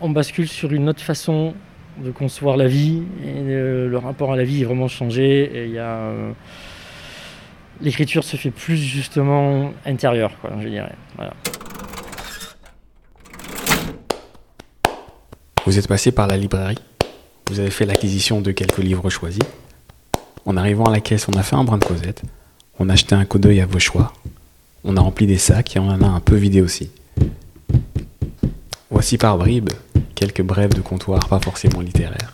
on bascule sur une autre façon de concevoir la vie et le, le rapport à la vie est vraiment changé et il y a euh, l'écriture se fait plus justement intérieure quoi je dirais. Vous êtes passé par la librairie, vous avez fait l'acquisition de quelques livres choisis. En arrivant à la caisse, on a fait un brin de causette, on a acheté un coup d'œil à vos choix, on a rempli des sacs et on en a un peu vidé aussi. Voici par bribes quelques brèves de comptoir pas forcément littéraires.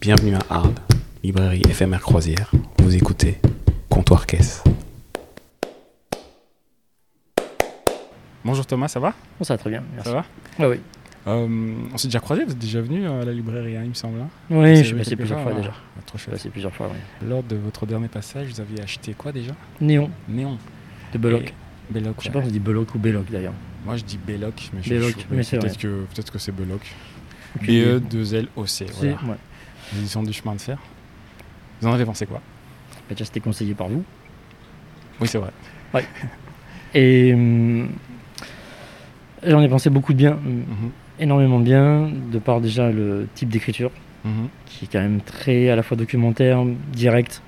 Bienvenue à Arles, librairie éphémère croisière. Vous écoutez Comptoir Caisse. Bonjour Thomas, ça va? Bon, ça va très bien merci. Ça va? Ah oui Euh, On s'est déjà croisés, vous êtes déjà venu à la librairie, hein, il me semble. hein? Oui C'est je suis passé plusieurs fois déjà Ah, Trop je suis chouette. passé plusieurs fois oui. Lors de votre dernier passage, vous aviez acheté quoi déjà? Néon Néon. de Belloc Et- Belloc. je sais ouais. pas on dit Belloc ou Belloc d'ailleurs Moi je dis Belloc, mais je Belloc, je- mais peut-être que, peut que c'est Belloc. Aucune idée. B-E-2-L-O-C. C'est- Voilà. ouais. Du chemin de fer. Vous en avez pensé quoi? Bah, déjà c'était conseillé par vous Oui, c'est vrai. et hum, j'en ai pensé beaucoup de bien hum, Mhm. énormément de bien de par déjà le type d'écriture Mhm. qui est quand même très à la fois documentaire, direct,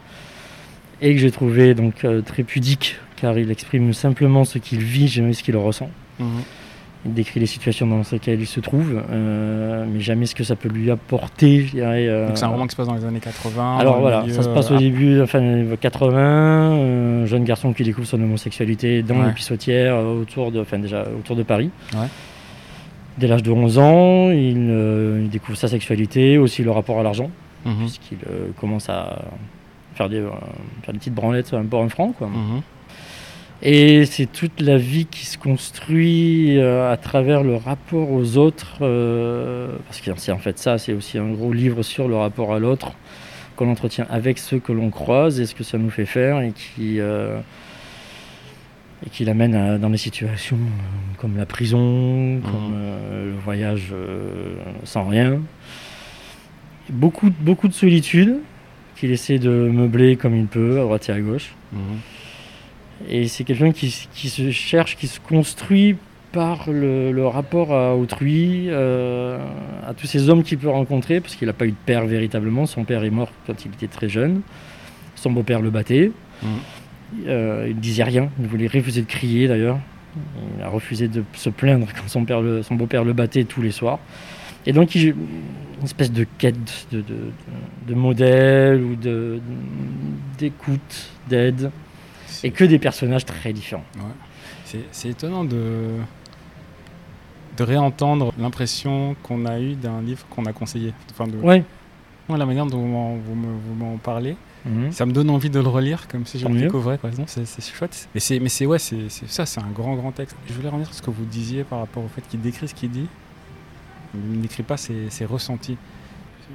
et que j'ai trouvé donc euh, très pudique, car il exprime simplement ce qu'il vit, jamais ce qu'il ressent. Il décrit les situations dans lesquelles il se trouve, euh, mais jamais ce que ça peut lui apporter, je dirais. euh, Donc c'est un roman qui se passe dans les années 80. Alors voilà, milieu, ça se passe au euh, début, enfin, les 80, un jeune garçon qui découvre son homosexualité dans Ouais. les pissotières euh, autour de, enfin déjà autour de Paris. Ouais. Dès l'âge de 11 ans, il, euh, il découvre sa sexualité, aussi le rapport à l'argent mhm. puisqu'il euh, commence à faire des, euh, faire des petites branlettes un peu un franc. Quoi. Mhm. Et c'est toute la vie qui se construit euh, à travers le rapport aux autres, euh, parce que c'est en fait ça, c'est aussi un gros livre sur le rapport à l'autre qu'on entretient avec ceux que l'on croise et ce que ça nous fait faire et qui, euh, et qui l'amène à- dans des situations comme la prison, comme euh, le voyage euh, sans rien. Beaucoup, beaucoup de solitude qu'il essaie de meubler comme il peut, à droite et à gauche. Mhm. Et c'est quelqu'un qui, se cherche, qui se construit par le, le rapport à autrui, euh, à tous ces hommes qu'il peut rencontrer, parce qu'il n'a pas eu de père véritablement. Son père est mort quand il était très jeune. Son beau-père le battait. Mhm. Euh, il ne disait rien. Il voulait refuser de crier d'ailleurs. Il a refusé de se plaindre quand son, père le- son beau-père le battait tous les soirs. Et donc, il, une espèce de quête de, de, de- de modèle ou de- d'écoute, d'aide et que des personnages très différents. C'est c'est étonnant de, de réentendre l'impression qu'on a eue d'un livre qu'on a conseillé. Enfin, de, Ouais. Moi, la manière dont vous m'en- parlez, Mhm. ça me donne envie de le relire comme si je le découvrais. C'est chouette. Mais, c'est- mais c'est ouais, c'est c'est- ça, c'est un grand, grand texte. Je voulais revenir sur ce que vous disiez par rapport au fait qu'il décrit ce qu'il dit. Il n'écrit pas ses, ses ressentis.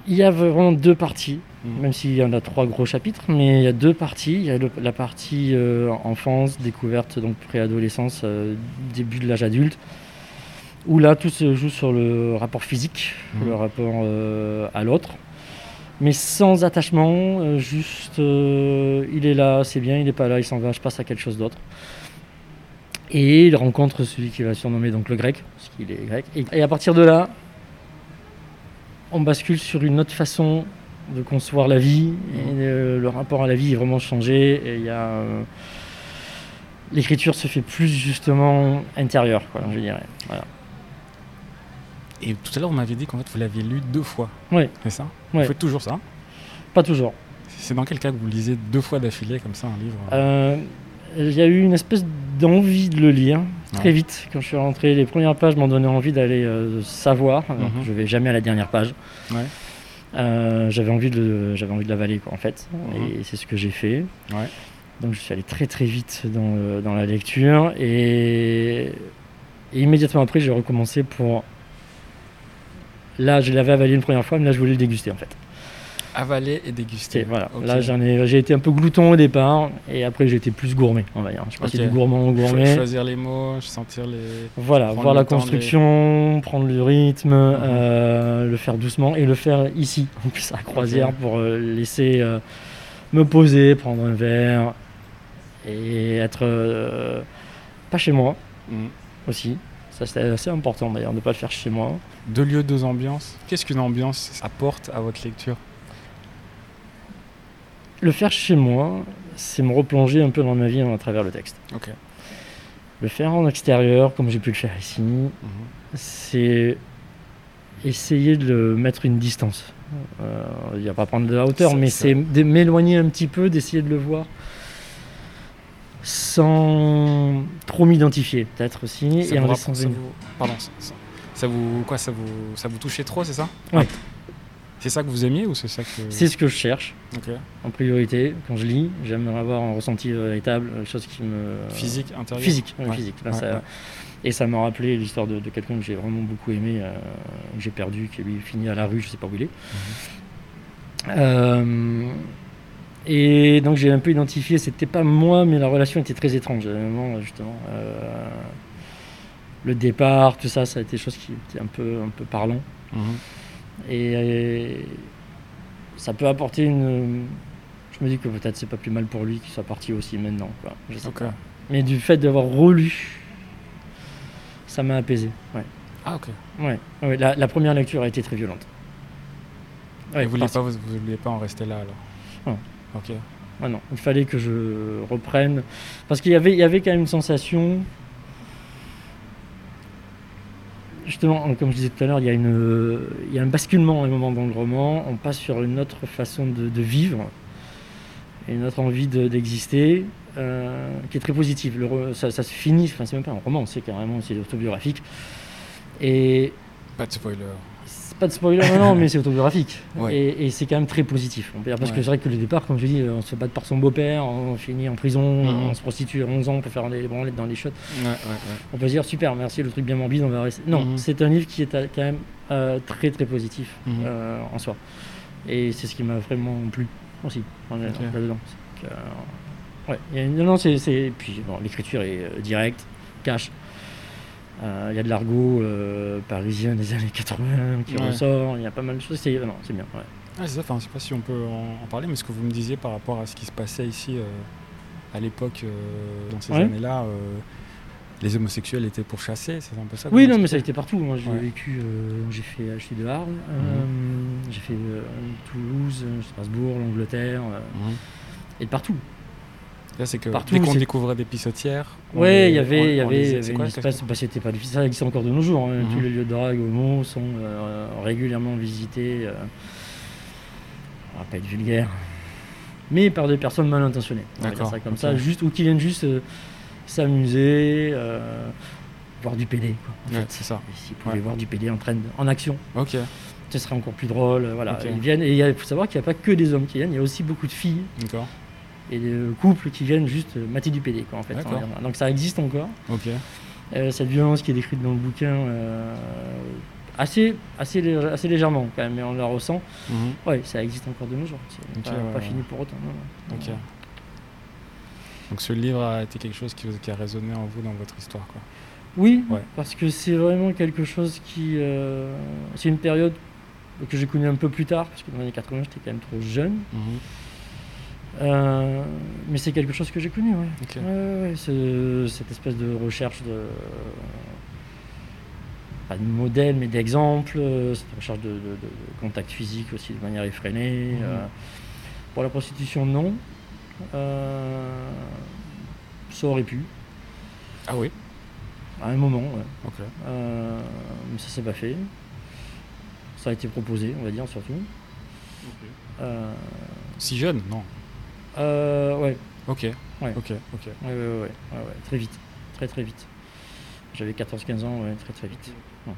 Il y a vraiment deux parties, Mhm. même s'il y en a trois gros chapitres, mais il y a deux parties. Il y a le- la partie euh, enfance, découverte, donc préadolescence, euh, début de l'âge adulte, où là tout se joue sur le rapport physique, Mhm. le rapport euh, à l'autre, mais sans attachement, juste il est là, c'est bien, il n'est pas là, il s'en va, je passe à quelque chose d'autre. Et il rencontre celui qui va surnommer donc le grec, parce qu'il est grec. Et, et à partir de là, on bascule sur une autre façon de concevoir la vie et le, le rapport à la vie est vraiment changé et il y a euh, l'écriture se fait plus justement intérieure quoi je dirais voilà. Et tout à l'heure, vous m'aviez dit qu'en fait, vous l'aviez lu deux fois. Oui. C'est ça? Ouais. Vous faites toujours ça? Pas toujours C'est dans quel cas que vous lisez deux fois d'affilée comme ça un livre? Euh, il y a eu une espèce d'envie de le lire très vite quand je suis rentré les premières pages m'ont donné envie d'aller euh, savoir Alors, Mhm. je vais jamais à la dernière page Ouais. Euh, j'avais envie de le- j'avais envie de l'avaler quoi en fait Mhm. et c'est ce que j'ai fait Ouais. donc je suis allé très très vite dans, le- dans la lecture et, et immédiatement après j'ai recommencé pour là je l'avais avalé une première fois mais là je voulais le déguster en fait Avaler et déguster. voilà là j'en ai j'ai été un peu glouton au départ et après j'ai été plus gourmet on va dire je sais pas si Ok. du gourmand ou Cho- gourmet Choisir les mots, sentir les. voilà, voir la construction, prendre le rythme, euh, le faire doucement et le faire ici, en plus à croisière, pour euh, laisser euh, me poser, prendre un verre et être euh, pas chez moi Mm. aussi. Ça, c'était assez important d'ailleurs de ne pas le faire chez moi. Deux lieux, deux ambiances. Qu'est-ce qu'une ambiance apporte à votre lecture? Le faire chez moi, c'est me replonger un peu dans ma vie à travers le texte. Le faire en extérieur, comme j'ai pu le faire ici, Mhm. c'est essayer de le mettre une distance. Euh, Il n'y a pas prendre de la hauteur, mais c'est m'éloigner un petit peu, d'essayer de le voir sans trop m'identifier, peut-être aussi, Ça et en vous, laissant rapp- ça venir. vous- Pardon. Ça, vous quoi Ça vous ça vous touchait trop, c'est ça? Ouais. C'est ça que vous aimiez ou c'est ça que C'est ce que je cherche en priorité quand je lis. J'aime avoir un ressenti véritable, quelque chose qui me Physique intérieur. physique, ouais, physique. Là, Ouais, ça- ouais. Et ça m'a rappelé l'histoire de, de quelqu'un que j'ai vraiment beaucoup aimé, euh, que j'ai perdu, qui lui fini à la rue, je sais pas où il est. Euh, et donc j'ai un peu identifié, c'était pas moi, mais la relation était très étrange. À un moment, justement, euh, le départ, tout ça, ça a été des choses qui étaient un peu, un peu parlant. Mhm. Et, ça peut apporter une. Je me dis que peut-être c'est pas plus mal pour lui qu'il soit parti aussi maintenant. Quoi. Je sais pas. Mais du fait d'avoir relu, ça m'a apaisé. Ouais. Ah ok. Ouais. Ouais, la, la première lecture a été très violente. Ouais, Et vous vouliez vous, vous vouliez pas en rester là alors? Non. Ok. Ah non, il fallait que je reprenne. Parce qu'il y avait, il y avait quand même une sensation. Justement, comme je disais tout à l'heure, il y, a une- il y a un basculement à un moment dans le roman. On passe sur une autre façon de, vivre, une autre envie de- d'exister, euh, qui est très positive. Ça, ça se finit, enfin, c'est même pas un roman, c'est carrément c'est autobiographique. Et Pas de spoiler. Pas de spoiler, non, non, mais c'est autobiographique. Ouais. Et, et c'est quand même très positif. Parce que c'est vrai que le départ, comme je dis, on se bat par son beau-père, on finit en prison, Mhm. on se prostitue à 11 ans, peut faire des branlettes dans les shots. Ouais. On peut se dire, super, merci, le truc bien morbide, on va rester. Non, Mhm. c'est un livre qui est quand même euh, très très positif Mhm. euh, en soi. Et c'est ce qui m'a vraiment plu aussi là-dedans. Euh, ouais, non, non, c'est. Puis bon, l'écriture est directe, cash. Euh, Il y a de l'argot euh, parisien des années 80 qui Ouais. ressort, il y a pas mal de choses. C'est non, c'est bien. ouais. Ah, c'est ça, enfin, je sais pas si on peut en, en parler, mais ce que vous me disiez par rapport à ce qui se passait ici euh, à l'époque, euh, dans ces Ouais. années-là, euh, les homosexuels étaient pourchassés, c'est un peu ça Oui, non, mais ça a été partout. Moi, j'ai Ouais. vécu, euh, j'ai fait, je suis de Arles, euh, j'ai fait euh, Toulouse, euh, Strasbourg, l'Angleterre, euh, Mhm. et de partout. C'est que Partout, dès qu'on découvrait des pissotières, Ouais, il y avait, y avait, bah, c'était pas difficile, ça existe encore de nos jours. hein. Mhm. Tous les lieux de drague homo sont euh, régulièrement visités, euh, on va pas être vulgaire, mais par des personnes mal intentionnées. D'accord, ça comme ça, juste ou qui viennent juste euh, s'amuser, euh, voir du PD. Quoi, Ouais, c'est ça. S'ils pouvaient Ouais. voir du PD en train de- en action, Ok. ce serait encore plus drôle. Voilà, ils viennent et il faut savoir qu'il n'y a pas que des hommes qui viennent, il y a aussi beaucoup de filles D'accord. Et de couples qui viennent juste euh, mater du PD. Quoi, en fait. Donc ça existe encore. Euh, cette violence qui est décrite dans le bouquin, euh, assez, assez, lé- assez légèrement quand même, mais on la ressent. Mhm. Ouais, ça existe encore de nos jours. C'est Ok, pas, ouais, pas ouais. fini pour autant. non, non. Ok. Donc ce livre a été quelque chose qui, a résonné en vous dans votre histoire, quoi. Oui, Ouais. parce que c'est vraiment quelque chose qui. euh, c'est une période que j'ai connue un peu plus tard, parce que dans les années 80, j'étais quand même trop jeune. Mhm. Euh, mais c'est quelque chose que j'ai connu. Ouais, ouais, ce- cette espèce de recherche de. Pas de modèle, mais d'exemple, euh, cette recherche de, de- de- de contact physique aussi de manière effrénée. Mhm. euh. pour la prostitution, non. Euh, ça aurait pu, Ah oui. à un moment, ouais. Mais ça s'est pas fait. Ça a été proposé, on va dire, surtout. Euh, Si jeune, non. Euh, ouais, Ok. Ouais. Ok. Ok. Ouais, ouais, ouais, ouais, ouais, ouais, très vite, très très vite. J'avais 14-15 ans, ouais, très très vite. Ouais.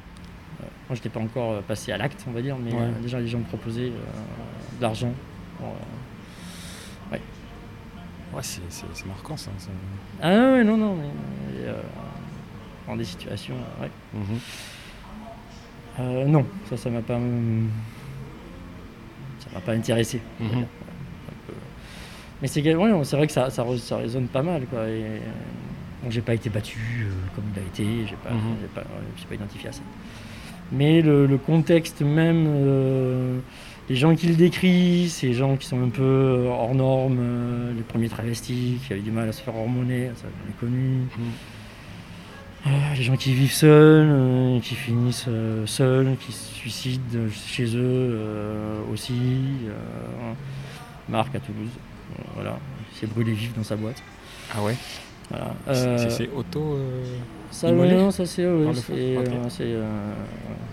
Ouais. Moi, j'étais pas encore euh, passé à l'acte, on va dire, mais Ouais. euh, déjà les gens me proposaient euh, de l'argent. euh, Ouais, c'est, marquant ça. ça. Ah ouais, non, non, mais euh, dans des situations, euh, ouais. Mhm. Euh, non, ça, ça m'a pas, hum, ça m'a pas intéressé Mhm. dire. Un peu. Mais c'est ouais, vrai que ça, ça, résonne pas mal, quoi. Et, euh, bon, j'ai pas été battu euh, comme il a été, j'ai pas, j'ai pas, pas identifié à ça. Mais le, le contexte même, euh, les gens qui le décrivent, ces gens qui sont un peu hors normes, les premiers travestis qui avaient du mal à se faire hormoner, ça j'en ai connu. Mhm. Euh, les gens qui vivent seuls, euh, qui finissent euh, seuls, qui se suicident chez eux aussi. euh, Marc à Toulouse, voilà, il s'est brûlé vif dans sa boîte. Ah ouais Voilà. Euh, C'est auto. euh, ça, immolé non, ça c'est Par Ok. euh, c'est, euh,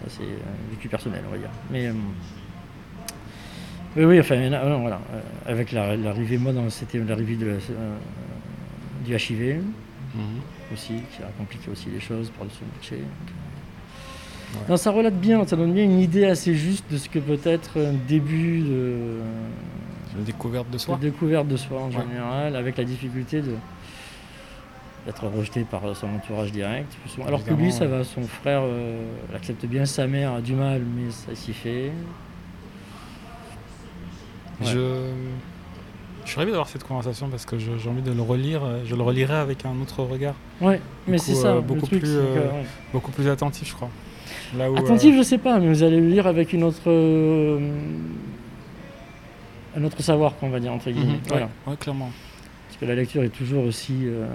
ça, c'est, euh, vécu personnel, on va dire. Mais oui, oui, enfin, non, voilà, avec la- l'arrivée, moi, dans- c'était l'arrivée de la- du HIV mhm. aussi, qui a compliqué aussi les choses pour le budget. Ouais. Non, ça relate bien, ça donne bien une idée assez juste de ce que peut être un début de, La découverte de soi. découverte de soi en Ouais. général, avec la difficulté de d'être rejeté par son entourage direct. Alors que lui, ça va, son frère euh, l'accepte bien, sa mère a du mal, mais ça s'y fait. Ouais. Je... je suis ravi d'avoir cette conversation parce que j'ai envie de le relire. euh, Je le relirai avec un autre regard, Ouais, mais c'est ça, euh, le beaucoup truc, plus, c'est que, ouais. beaucoup plus attentif, je crois. Là où, Attentif, je sais pas, mais vous allez le lire avec une autre. Un autre savoir, qu'on va dire, entre guillemets. Voilà. ouais, clairement. Parce que la lecture est toujours aussi. euh,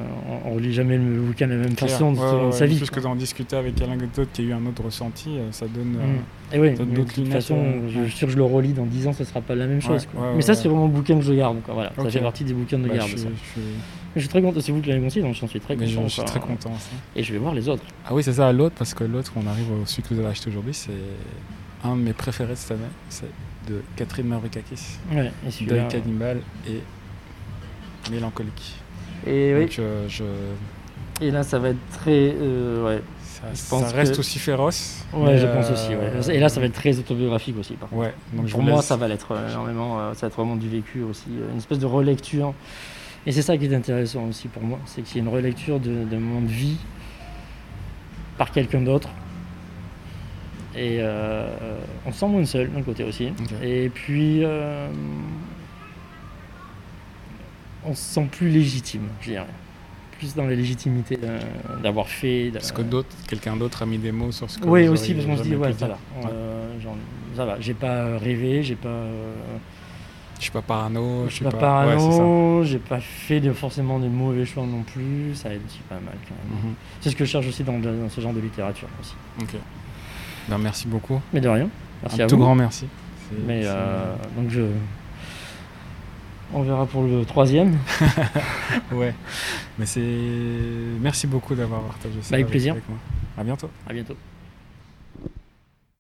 on, on relit jamais le bouquin de la même façon Ouais, de sa vie. Plus que d'en discuter avec quelqu'un d'autre qui a eu un autre ressenti, euh, ça donne. euh, Mm. Donne mais de d'autres toute lunettes, façon, euh, je suis sûr que je le relis dans 10 ans, ce sera pas la même chose. Quoi. mais ça, c'est vraiment un bouquin que je garde. quoi. Voilà, Ok. Ça fait partie des bouquins de bah, garde. je, ça. suis- je suis- Je suis très content, c'est vous qui l'avez conseillé, donc j'en suis très mais je, content. je suis très content. Et je vais voir les autres. Ah oui, c'est ça, l'autre, parce que l'autre, on arrive au celui que vous avez acheté aujourd'hui, c'est un de mes préférés de cette année. C'est de Catherine Mavrikakis, Ouais, et celui-là. Deuil cannibale et Mélancolique. Et, oui, Donc euh, je, et là, ça va être très. euh, ouais. ça, Je ça pense reste que- aussi féroce. Ouais, je pense euh, aussi. Ouais. Et là, ça va être très autobiographique aussi. Par contre. Ouais, donc je Pour moi, laisse- ça va l'être euh, énormément. euh, ça va être vraiment du vécu aussi. euh, Une espèce de relecture. Et c'est ça qui est intéressant aussi pour moi. C'est qu'il y a une relecture de- d'un moment de vie par quelqu'un d'autre. Et euh, on se sent moins seul d'un côté aussi. Et puis, euh, on se sent plus légitime, je dirais. Plus dans la légitimité euh, d'avoir fait. Parce que d'autres, quelqu'un d'autre a mis des mots sur ce que Oui, aussi, parce qu'on se dit, ouais, ça va. Euh, genre, ça va. J'ai pas rêvé, j'ai pas. euh, Je suis pas parano, je suis pas Ouais, parano, j'ai pas fait de, forcément des mauvais choix non plus. Ça aide pas mal quand c'est même. Mhm. C'est ce que je cherche aussi dans, dans ce genre de littérature aussi. Ok. Ben, merci beaucoup. Mais de rien. Merci un à tout vous. grand merci. Mais euh, donc je. On verra pour le troisième. Ouais. Mais c'est. Merci beaucoup d'avoir partagé ça. Bah, avec plaisir. moi. À bientôt. À bientôt.